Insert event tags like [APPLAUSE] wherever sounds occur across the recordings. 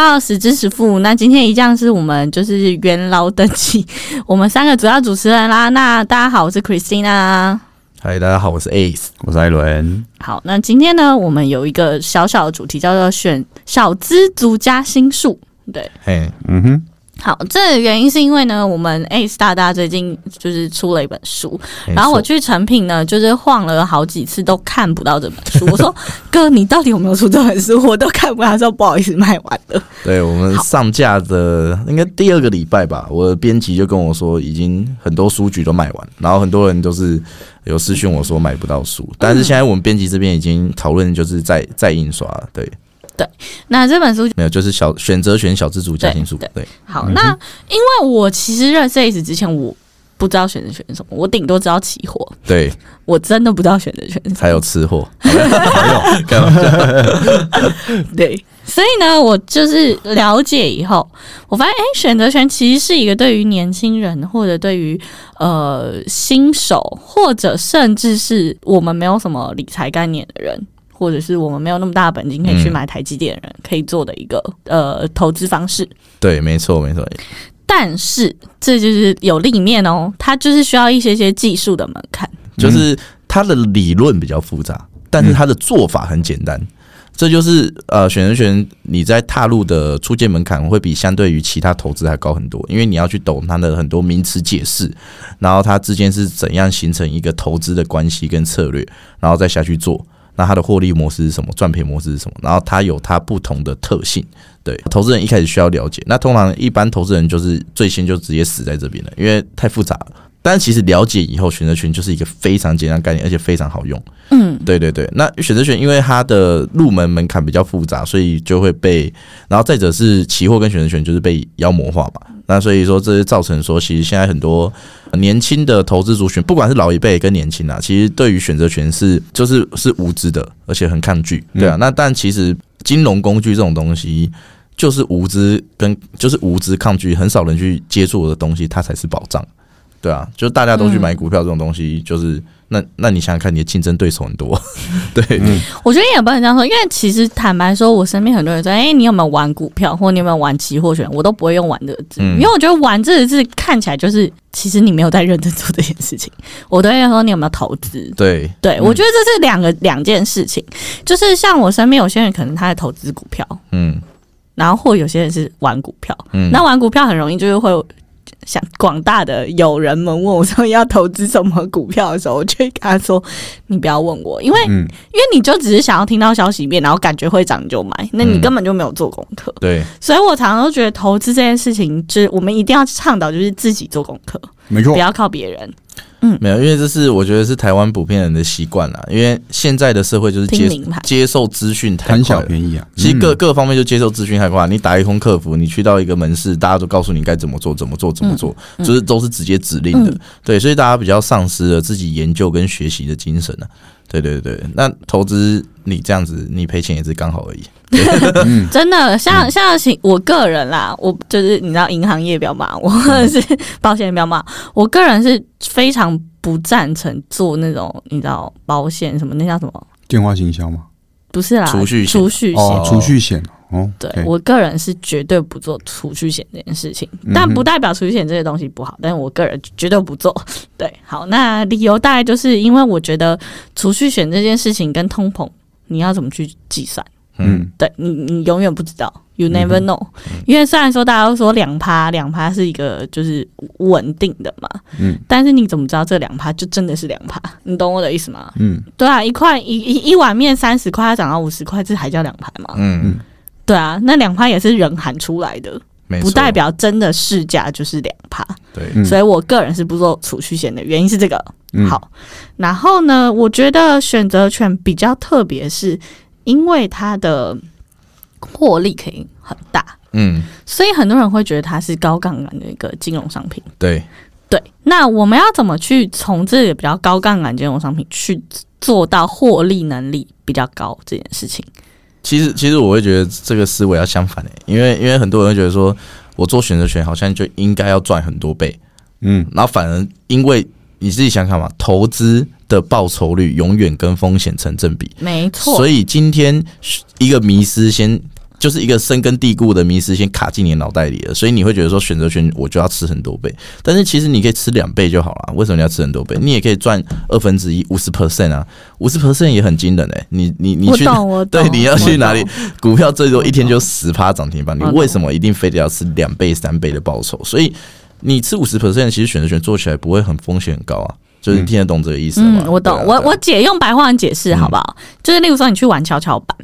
到十知十富。那今天一样是我们就是元老等级，[LAUGHS] 我们三个主要主持人啦。那大家好，我是 Christina。嗨，大家好，我是 Ace，我是艾伦。好，那今天呢，我们有一个小小的主题，叫做选小资族加心术。对，嘿，嗯哼，好，这个原因是因为呢，我们 Ace 大大最近就是出了一本书，然后我去成品呢，就是晃了好几次都看不到这本书。[LAUGHS] 我说哥，你到底有没有出这本书？我都看不到，他说不好意思，卖完了。[LAUGHS] 对我们上架的应该第二个礼拜吧，我的编辑就跟我说，已经很多书局都卖完，然后很多人都是有私讯我说买不到书，但是现在我们编辑这边已经讨论，就是再再印刷了，对，那这本书没有，就是小选择选小资主家庭书，对对，好，那因为我其实认识 Ace 之前，我不知道选择权什么，我顶多知道期货，对，我真的不知道选择权。还有吃货，[LAUGHS] [LAUGHS] 对，所以呢，我就是了解以后，我发现，哎，选择权其实是一个对于年轻人，或者对于呃新手，或者甚至是我们没有什么理财概念的人，或者是我们没有那么大的本金可以去嗯买台积电的人，可以做的一个呃投资方式。对，没错，没错，但是这就是有另一面哦，它就是需要一些些技术的门槛。就是它的理论比较复杂，但是它的做法很简单。这就是呃，选择权你在踏入的出界门槛会比相对于其他投资还高很多，因为你要去懂它的很多名词解释，然后它之间是怎样形成一个投资的关系跟策略，然后再下去做。那它的获利模式是什么？赚赔模式是什么？然后它有它不同的特性。对，投资人一开始需要了解。那通常一般投资人就是最先就直接死在这边了，因为太复杂了。但其实了解以后，选择权就是一个非常简单概念，而且非常好用。嗯，对对对，那选择权因为它的入门门槛比较复杂，所以就会被，然后再者是期货跟选择权就是被妖魔化嘛。那所以说，这是造成说，其实现在很多年轻的投资族群，不管是老一辈跟年轻啊，其实对于选择权是就是是无知的，而且很抗拒。对啊，那但其实金融工具这种东西。就是无知跟就是无知抗拒，很少人去接触的东西，它才是宝藏。对啊，就大家都去买股票这种东西，就是那那你想想看，你的竞争对手很多，[LAUGHS] 对，我觉得也不能这样说，因为其实坦白说，我身边很多人说，哎、你有没有玩股票，或你有没有玩期货选，我都不会用“玩”这个字，嗯。因为我觉得“玩”这个字看起来就是，其实你没有在认真做这件事情。我都会说你有没有投资。对，对，我觉得这是两个两件事情，就是像我身边有些人可能他在投资股票，嗯。然后或有些人是玩股票，嗯，那玩股票很容易就是会有想广大的友人们问我说要投资什么股票的时候，我就会跟他说：“你不要问我，因为、嗯，因为你就只是想要听到消息面，然后感觉会涨你就买，那你嗯。根本就没有做功课。对，所以我常常都觉得投资这件事情，就是我们一定要倡导，就是自己做功课，没错不，要靠别人嗯没有，因为这是我觉得是台湾普遍人的习惯啦，因为现在的社会就是接。接受资讯太贪快了。小便宜啊。其实各嗯各方面就接受资讯太快，你打一通客服，你去到一个门市，大家都告诉你该怎么做，怎么做，怎么做，嗯就是都是直接指令的。嗯对，所以大家比较丧失了自己研究跟学习的精神啊。对对对，那投资你这样子，你赔钱也是刚好而已。嗯真的，像像行我个人啦，我就是你知道，银行业不要骂我，或者是保险业不要骂我，个人是非常不赞成做那种你知道保险什么那叫什么？电话行销吗？不是啦，储蓄险储蓄险。哦，储蓄险哦，对我个人是绝对不做储蓄险这件事情，但不代表储蓄险这些东西不好，但是我个人绝对不做。[LAUGHS] 对，好，那理由大概就是因为我觉得储蓄险这件事情跟通膨，你要怎么去计算？嗯，对你，你永远不知道，you never 嗯 know、因为虽然说大家都说两趴，两趴是一个就是稳定的嘛，嗯。但是你怎么知道这两趴就真的是两趴？你懂我的意思吗？嗯。对啊，一块一一一碗面三十块，它涨到五十块，这还叫两趴吗？嗯，对啊，那两趴也是人喊出来的，不代表真的市价就是两趴。对，嗯。所以我个人是不做储蓄险的原因是这个。嗯。好，然后呢，我觉得选择权比较特别，是因为它的获利可以很大，嗯，所以很多人会觉得它是高杠杆的一个金融商品。对，对，那我们要怎么去从这个比较高杠杆金融商品去做到获利能力比较高这件事情？其实其实我会觉得这个思维要相反诶、因为因为很多人会觉得说，我做选择权好像就应该要赚很多倍，嗯然后反而因为你自己想想嘛，投资的报酬率永远跟风险成正比，没错，所以今天一个迷失先就是一个深根蒂固的迷失先卡进你脑袋里了，所以你会觉得说选择权我就要吃很多倍，但是其实你可以吃两倍就好了，为什么你要吃很多倍？你也可以赚二分之一五十 percent 啊，五十 percent 也很惊人哎、你你你去。[LAUGHS] 对，你要去哪里？股票最多一天就十趴涨停板，你为什么一定非得要吃两倍、三倍的报酬？所以你吃五十 percent，其实选择权做起来不会很风险很高啊。就是你听得懂这个意思吗？嗯，我懂。我我姐用白话文解释好不好？就是例如说你去玩跷跷板，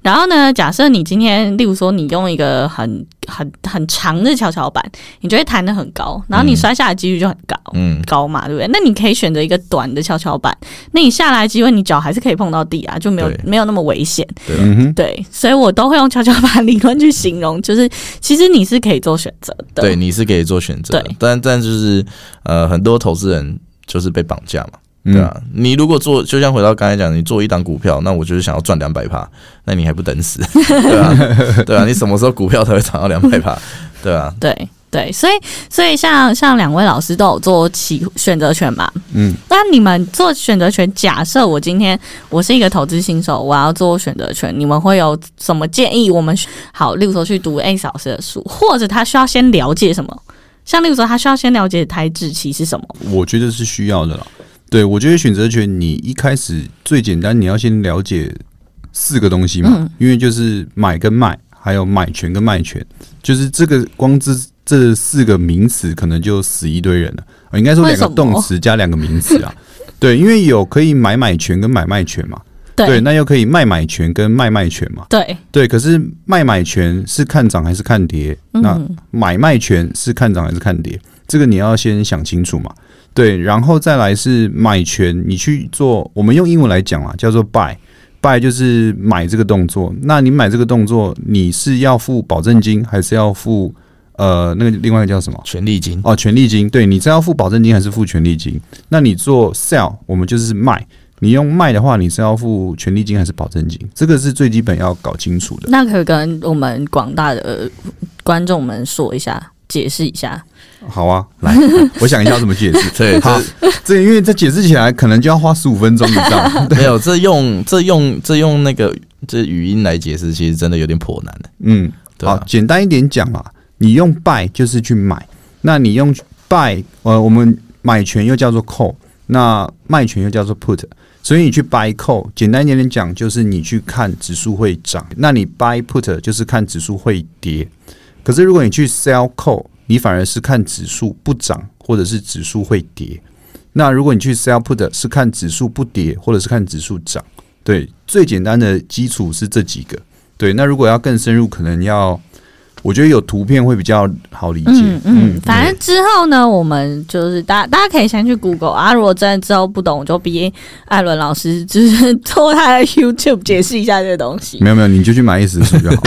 然后呢，假设你今天例如说你用一个很很很长的跷跷板，你就会弹得很高，然后你摔下来几率就很高。嗯，高嘛，对不对？那你可以选择一个短的跷跷板，那你下来机会你脚还是可以碰到地啊，就没有没有那么危险。嗯，对，所以我都会用跷跷板理论去形容，就是其实你是可以做选择的。对，你是可以做选择的对，但但就是呃，很多投资人就是被绑架嘛。嗯对啊，你如果做，就像回到刚才讲，你做一档股票，那我就是想要赚两百趴，那你还不等死？[LAUGHS] 对啊，对啊，你什么时候股票才会涨到两百趴？对啊，对对，所以所以像像两位老师都有做期选择权嘛，嗯，那你们做选择权，假设我今天我是一个投资新手，我要做选择权，你们会有什么建议？我们好，例如说去读 A 老师的书，或者他需要先了解什么？像例如说，他需要先了解台指期是什么？我觉得是需要的啦。对，我觉得选择权你一开始最简单，你要先了解四个东西嘛，嗯因为就是买跟卖，还有买权跟卖权，就是这个光这这四个名词，可能就死一堆人了。呃应该说两个动词加两个名词啊。对，因为有可以买买权跟买卖权嘛，对，对那又可以卖买权跟卖卖权嘛，对，对。可是卖买权是看涨还是看跌？那嗯，买卖权是看涨还是看跌？这个你要先想清楚嘛。对，然后再来是买权，你去做，我们用英文来讲啊，叫做 buy。buy 就是买这个动作，那你买这个动作，你是要付保证金，还是要付呃那个另外一个叫什么？权利金，哦，权利金。对你是要付保证金还是付权利金？那你做 sell，我们就是卖。你用卖的话，你是要付权利金还是保证金？这个是最基本要搞清楚的。那可以跟我们广大的呃观众们说一下，解释一下。好啊，来，[LAUGHS] 我想一下怎么解释。[LAUGHS] 对，好这这因为这解释起来可能就要花十五分钟以上。[LAUGHS] 没有这用这用这用那个这语音来解释，其实真的有点颇难的。嗯，好简单一点讲啦，你用 buy 就是去买，那你用 buy，呃，我们买权又叫做 call，那卖权又叫做 put，所以你去 buy call，简单一点点讲，就是你去看指数会涨，那你 buy put 就是看指数会跌。可是如果你去 sell call，你反而是看指数不涨，或者是指数会跌。那如果你去 sell put 是看指数不跌，或者是看指数涨。对，最简单的基础是这几个。对，那如果要更深入，可能要，我觉得有图片会比较好理解。嗯嗯，反正之后呢，我们就是大家大家可以先去 Google 啊，如果真的之后不懂，我就逼艾伦老师就是做他的 [LAUGHS] YouTube 解释一下这个东西。没有没有，你就去买 S 书就好。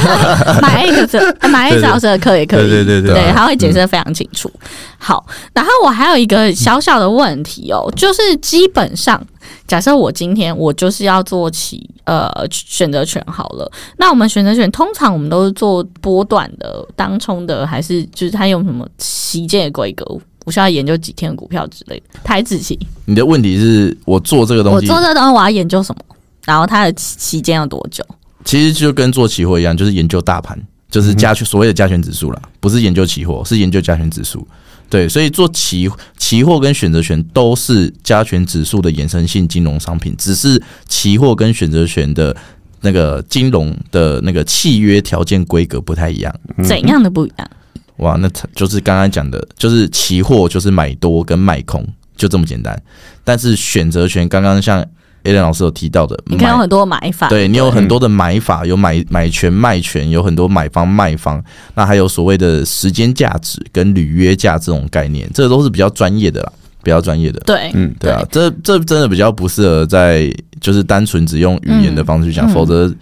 [LAUGHS] 买一个买 A 老师的课也可以，对对对对对，他会解释的非常清楚。好，然后我还有一个小小的问题哦，就是基本上，假设我今天我就是要做起呃选择权好了，那我们选择权通常我们都是做波段的、当冲的，还是就是它用什么旗舰的规格？我需要研究几天的股票之类的，台子期。你的问题是我做这个东西，我做这个东西我要研究什么？然后它的期期间要多久？其实就跟做期货一样，就是研究大盘，就是加权所谓的加权指数啦，不是研究期货，是研究加权指数。对，所以做期期货跟选择权都是加权指数的衍生性金融商品，只是期货跟选择权的那个金融的那个契约条件规格不太一样。怎样的不一样？哇，那就是刚刚讲的，就是期货就是买多跟卖空，就这么简单。但是选择权，刚刚像 A 伦老师有提到的，你看有很多买法，对你有很多的买法，有买买权卖权，有很多买方卖方，那还有所谓的时间价值跟履约价这种概念，这都是比较专业的啦，比较专业的。对。嗯，对啊，这这真的比较不适合在就是单纯只用语言的方式去讲，嗯。否则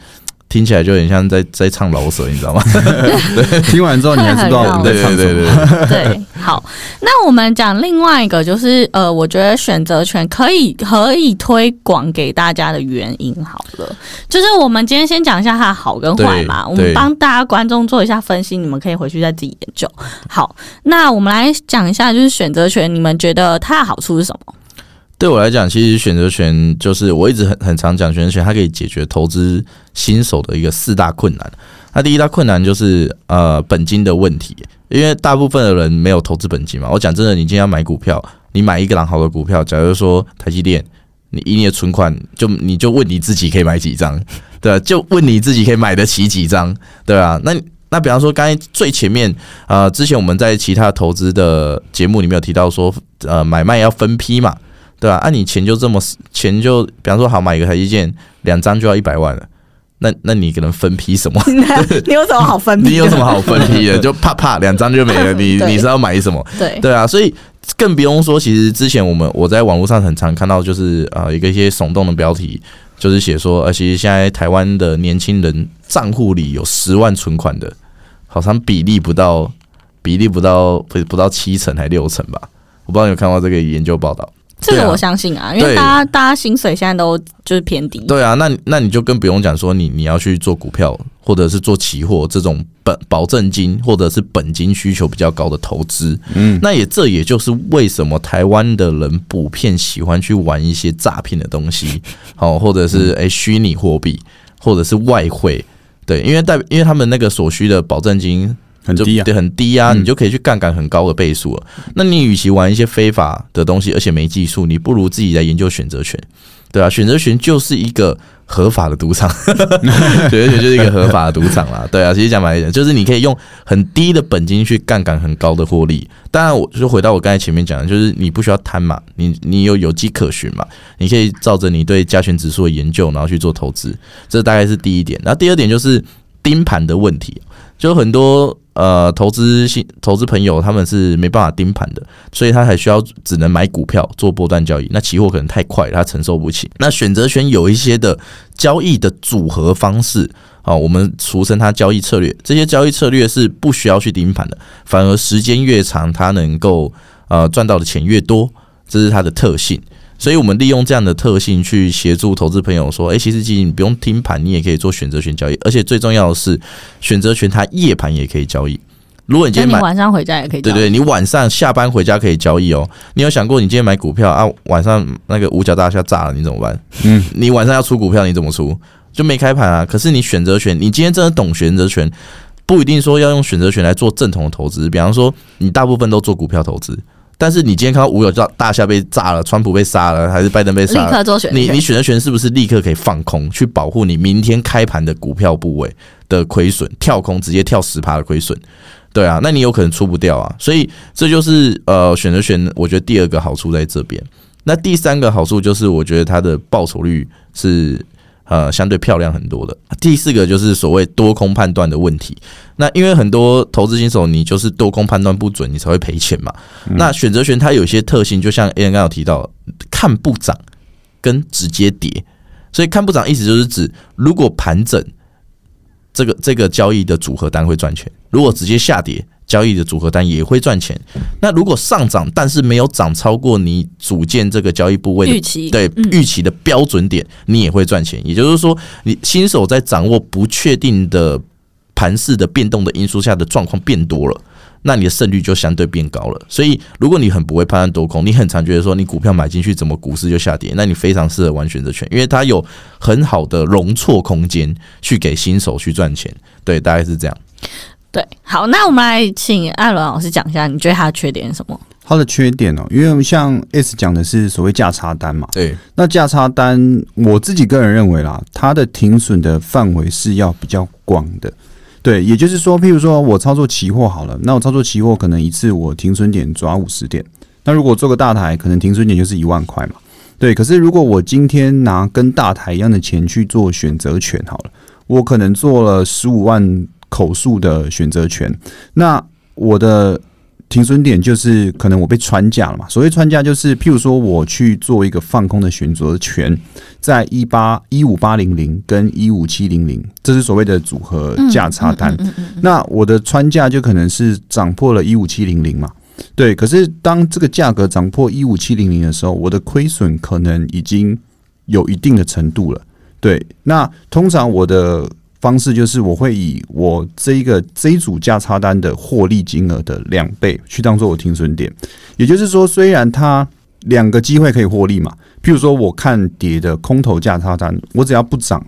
听起来就有点像在在唱老舍，你知道吗？[LAUGHS] 听完之后你还知道我们在唱什对对么。对，对，好，那我们讲另外一个，就是呃，我觉得选择权可以可以推广给大家的原因好了，就是我们今天先讲一下它的好跟坏嘛，我们帮大家观众做一下分析，你们可以回去再自己研究。好，那我们来讲一下，就是选择权，你们觉得它的好处是什么？对我来讲，其实选择权就是我一直很很常讲，选择权它可以解决投资新手的一个四大困难。那第一大困难就是呃本金的问题，因为大部分的人没有投资本金嘛。我讲真的，你今天要买股票，你买一个狼好的股票，假如说台积电，你一年的存款就你就问你自己可以买几张，对吧？就问你自己可以买得起几张，对吧？那那比方说刚才最前面呃，之前我们在其他投资的节目里面有提到说，呃买卖要分批嘛，对吧？按、你钱就这么钱就比方说好买一个台积电两张就要一百万了。那那你可能分批什么？[LAUGHS] 你有什么好分批？[LAUGHS] 你有什么好分批的？就啪啪两张就没了。你你是要买什么？对对啊，所以更不用说，其实之前我们我在网络上很常看到，就是呃一个一些耸动的标题，就是写说，呃其实现在台湾的年轻人账户里有十万存款的，好像比例不到比例不到不不到七成还六成吧？我不知道你有看到这个研究报道。这个我相信啊，因为大家大家薪水现在都就是偏低。对啊，那那你就更不用讲说你你要去做股票或者是做期货这种本保证金或者是本金需求比较高的投资。嗯，那也这也就是为什么台湾的人普遍喜欢去玩一些诈骗的东西，[LAUGHS] 好，或者是诶虚拟货币或者是外汇。对，因为代因为他们那个所需的保证金。很低啊，对，很低啊，你就可以去杠杆很高的倍数了。那你与其玩一些非法的东西，而且没技术，你不如自己来研究选择权，对啊，选择权就是一个合法的赌场，选择权就是一个合法的赌场啦。对啊，其实讲白一点，就是你可以用很低的本金去杠杆很高的获利。当然，我就回到我刚才前面讲的，就是你不需要贪嘛，你你有有迹可循嘛，你可以照着你对加权指数的研究，然后去做投资。这大概是第一点。然后第二点就是盯盘的问题，就很多。呃，投资新投资朋友他们是没办法盯盘的，所以他还需要只能买股票做波段交易。那期货可能太快，他承受不起。那选择权有一些的交易的组合方式啊，我们俗称它交易策略。这些交易策略是不需要去盯盘的，反而时间越长，它能够呃赚到的钱越多，这是它的特性。所以，我们利用这样的特性去协助投资朋友说：“诶，其实基金你不用听盘，你也可以做选择权交易。而且最重要的是，选择权它夜盘也可以交易。如果你今天买晚上回家也可以，对对，你晚上下班回家可以交易哦。你有想过，你今天买股票啊，晚上那个五角大厦炸了，你怎么办？嗯，你晚上要出股票，你怎么出？就没开盘啊。可是你选择权，你今天真的懂选择权，不一定说要用选择权来做正统的投资。比方说，你大部分都做股票投资。”但是你今天看到五角大大厦被炸了，川普被杀了，还是拜登被杀？立刻做选你你选择权是不是立刻可以放空，去保护你明天开盘的股票部位的亏损？跳空直接跳十趴的亏损，对啊，那你有可能出不掉啊。所以这就是呃选择权，我觉得第二个好处在这边。那第三个好处就是，我觉得它的报酬率是。呃，相对漂亮很多的。第四个就是所谓多空判断的问题。那因为很多投资新手，你就是多空判断不准，你才会赔钱嘛。那选择权它有些特性，就像 A N 刚刚有提到，看不涨跟直接跌。所以看不涨意思就是指，如果盘整，这个这个交易的组合单会赚钱；如果直接下跌。交易的组合单也会赚钱。那如果上涨，但是没有涨超过你组建这个交易部位预期对预期的标准点，你也会赚钱。也就是说，你新手在掌握不确定的盘势的变动的因素下的状况变多了，那你的胜率就相对变高了。所以，如果你很不会判断多空，你很常觉得说你股票买进去怎么股市就下跌，那你非常适合玩选择权，因为它有很好的容错空间去给新手去赚钱。对，大概是这样。对，好，那我们来请艾伦老师讲一下，你觉得他的缺点是什么？他的缺点哦，因为像 S 讲的是所谓价差单嘛，对，那价差单，我自己个人认为啦，它的停损的范围是要比较广的，对，也就是说，譬如说我操作期货好了，那我操作期货可能一次我停损点抓五十点，那如果做个大台，可能停损点就是一万块嘛，对，可是如果我今天拿跟大台一样的钱去做选择权好了，我可能做了十五万。口述的选择权，那我的停损点就是可能我被穿价了嘛？所谓穿价就是，譬如说我去做一个放空的选择权，在一八一五八零零跟一五七零零，这是所谓的组合价差单。那我的穿价就可能是涨破了一五七零零嘛？对。可是当这个价格涨破一五七零零的时候，我的亏损可能已经有一定的程度了。对。那通常我的方式就是我会以我这一个这一组价差单的获利金额的两倍去当做我停损点，也就是说，虽然它两个机会可以获利嘛。譬如说，我看跌的空头价差单，我只要不涨，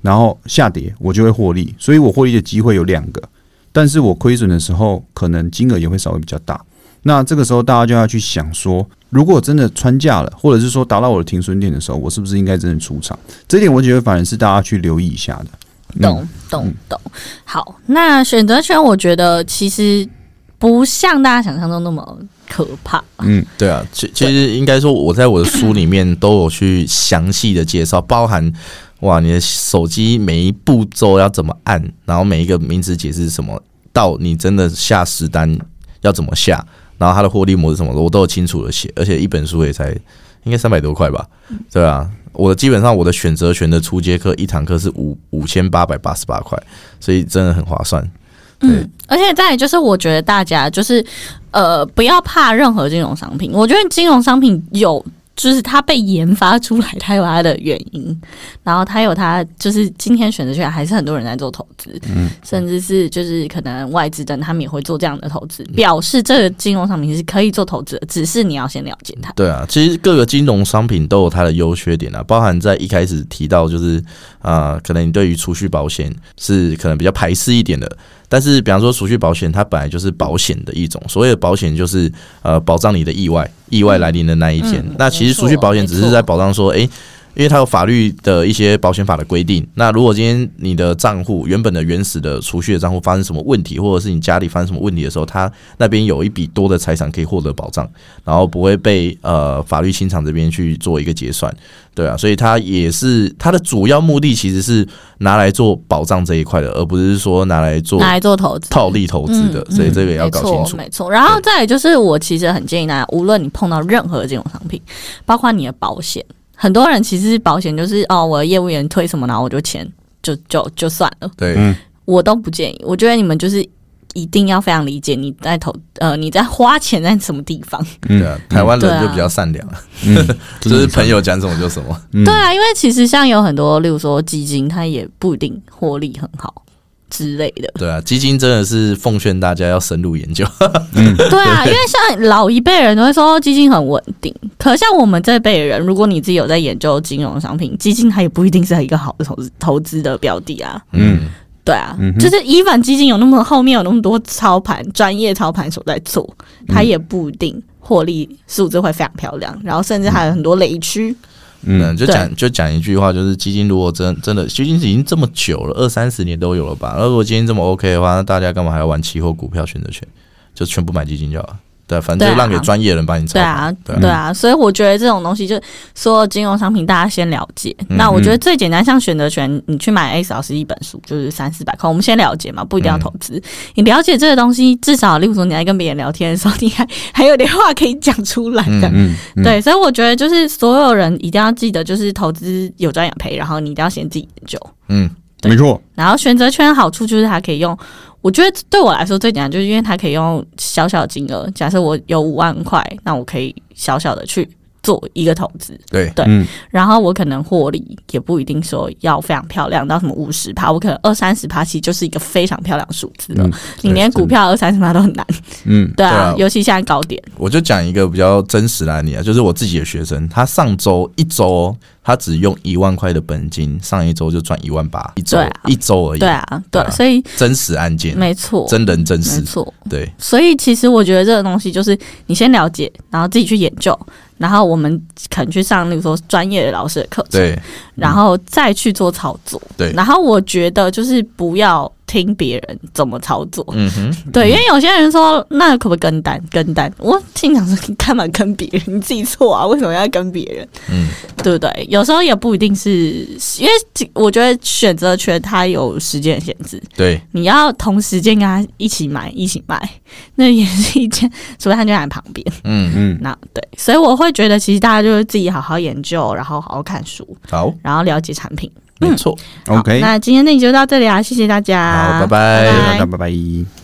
然后下跌，我就会获利，所以我获利的机会有两个。但是我亏损的时候，可能金额也会稍微比较大。那这个时候，大家就要去想说，如果真的穿价了，或者是说达到我的停损点的时候，我是不是应该真的出场？这点我觉得反而是大家去留意一下的。嗯懂懂懂。好，那选择权，我觉得其实不像大家想象中那么可怕。嗯，对啊，其其实应该说，我在我的书里面都有去详细的介绍，包含哇，你的手机每一步骤要怎么按，然后每一个名词解释是什么，到你真的下实单要怎么下，然后它的获利模式什么的，我都有清楚的写，而且一本书也才应该三百多块吧，对啊。我的基本上我的选择权的初阶课一堂课是五五千八百八十八块，所以真的很划算。嗯，而且再就是，我觉得大家就是呃，不要怕任何金融商品。我觉得金融商品有，就是它被研发出来，它有它的原因，然后它有它就是今天选择权还是很多人在做投资，嗯甚至是就是可能外资等他们也会做这样的投资，表示这个金融商品是可以做投资的，只是你要先了解它。对啊，其实各个金融商品都有它的优缺点啊，包含在一开始提到就是啊、呃可能你对于储蓄保险是可能比较排斥一点的，但是比方说储蓄保险它本来就是保险的一种，所谓的保险就是呃保障你的意外，意外来临的那一天。嗯那其实储蓄保险只是在保障说，诶。因为它有法律的一些保险法的规定，那如果今天你的账户原本的原始的储蓄的账户发生什么问题，或者是你家里发生什么问题的时候，它那边有一笔多的财产可以获得保障，然后不会被呃法律清偿这边去做一个结算，对啊，所以它也是它的主要目的其实是拿来做保障这一块的，而不是说拿来做拿来做投资，套利投资的，嗯所以这个也要搞清楚。没错，然后再来就是，我其实很建议大家，无论你碰到任何金融商品，包括你的保险，很多人其实保险就是哦，我的业务员推什么，然后我就签，就就就算了，对，嗯。我都不建议。我觉得你们就是一定要非常理解你在投呃你在花钱在什么地方。对啊，台湾人就比较善良，嗯，[LAUGHS] 就是朋友讲什么就什么。嗯。对啊，因为其实像有很多，例如说基金，它也不一定获利很好之类的。对啊，基金真的是奉劝大家要深入研究。[LAUGHS] 对啊，因为像老一辈人都会说基金很稳定，可像我们这辈人，如果你自己有在研究金融商品，基金它也不一定是一个好的投资投资的标的啊。嗯，对啊，嗯就是一凡基金有那么后面有那么多操盘专业操盘手在做，它也不一定获利数字会非常漂亮，然后甚至还有很多雷区。嗯，嗯，就讲就讲一句话，就是基金如果真真的基金已经这么久了，二三十年都有了吧？那如果基金这么 OK 的话，那大家干嘛还要玩期货、股票、选择权？就全部买基金就好了。对，反正就让给专业人帮你操。对啊，对啊所以我觉得这种东西，就所有金融商品大家先了解。嗯那我觉得最简单，像选择权，你去买 A 老师一本书就是三四百块，我们先了解嘛，不一定要投资。嗯你了解这个东西，至少例如说你在跟别人聊天的时候，你还还有点话可以讲出来的。嗯嗯，对，所以我觉得就是所有人一定要记得，就是投资有赚有赔，然后你一定要先自己研究。嗯，没错，然后选择权的好处就是它可以用，我觉得对我来说最简单，就是因为它可以用小小的金额，假设我有五万块，那我可以小小的去做一个投资，对，对。嗯。然后我可能获利也不一定说要非常漂亮到什么五十趴，我可能二三十趴，其实就是一个非常漂亮的数字了。嗯你连股票二三十趴都很难，嗯对啊，尤其现在高点，我就讲一个比较真实的案例啊，就是我自己的学生，他上周一周哦他只用一万块的本金，上一周就赚一万八，一周、啊一周而已。对，啊，对，所以真实案件，没错，真人真没，错。对，所以其实我觉得这个东西就是你先了解，然后自己去研究，然后我们肯去上，例如说专业的老师的课程，对，然后再去做操作。对然后我觉得就是不要听别人怎么操作，嗯哼，[LAUGHS] 对，因为有些人说那可不可以跟单？跟单，我心想说你干嘛跟别人？你自己错啊，为什么要跟别人？嗯，对不对？有时候也不一定是，因为我觉得选择权它有时间限制，对，你要同时间跟他一起买一起卖，[LAUGHS] 那也是一件，除非他就在旁边。嗯，嗯，那对，所以我会觉得其实大家就是自己好好研究，然后好好看书，好，然后了解产品。没错，好 OK，那今天那集就到这里啊，谢谢大家，好，拜。拜拜。大家拜拜。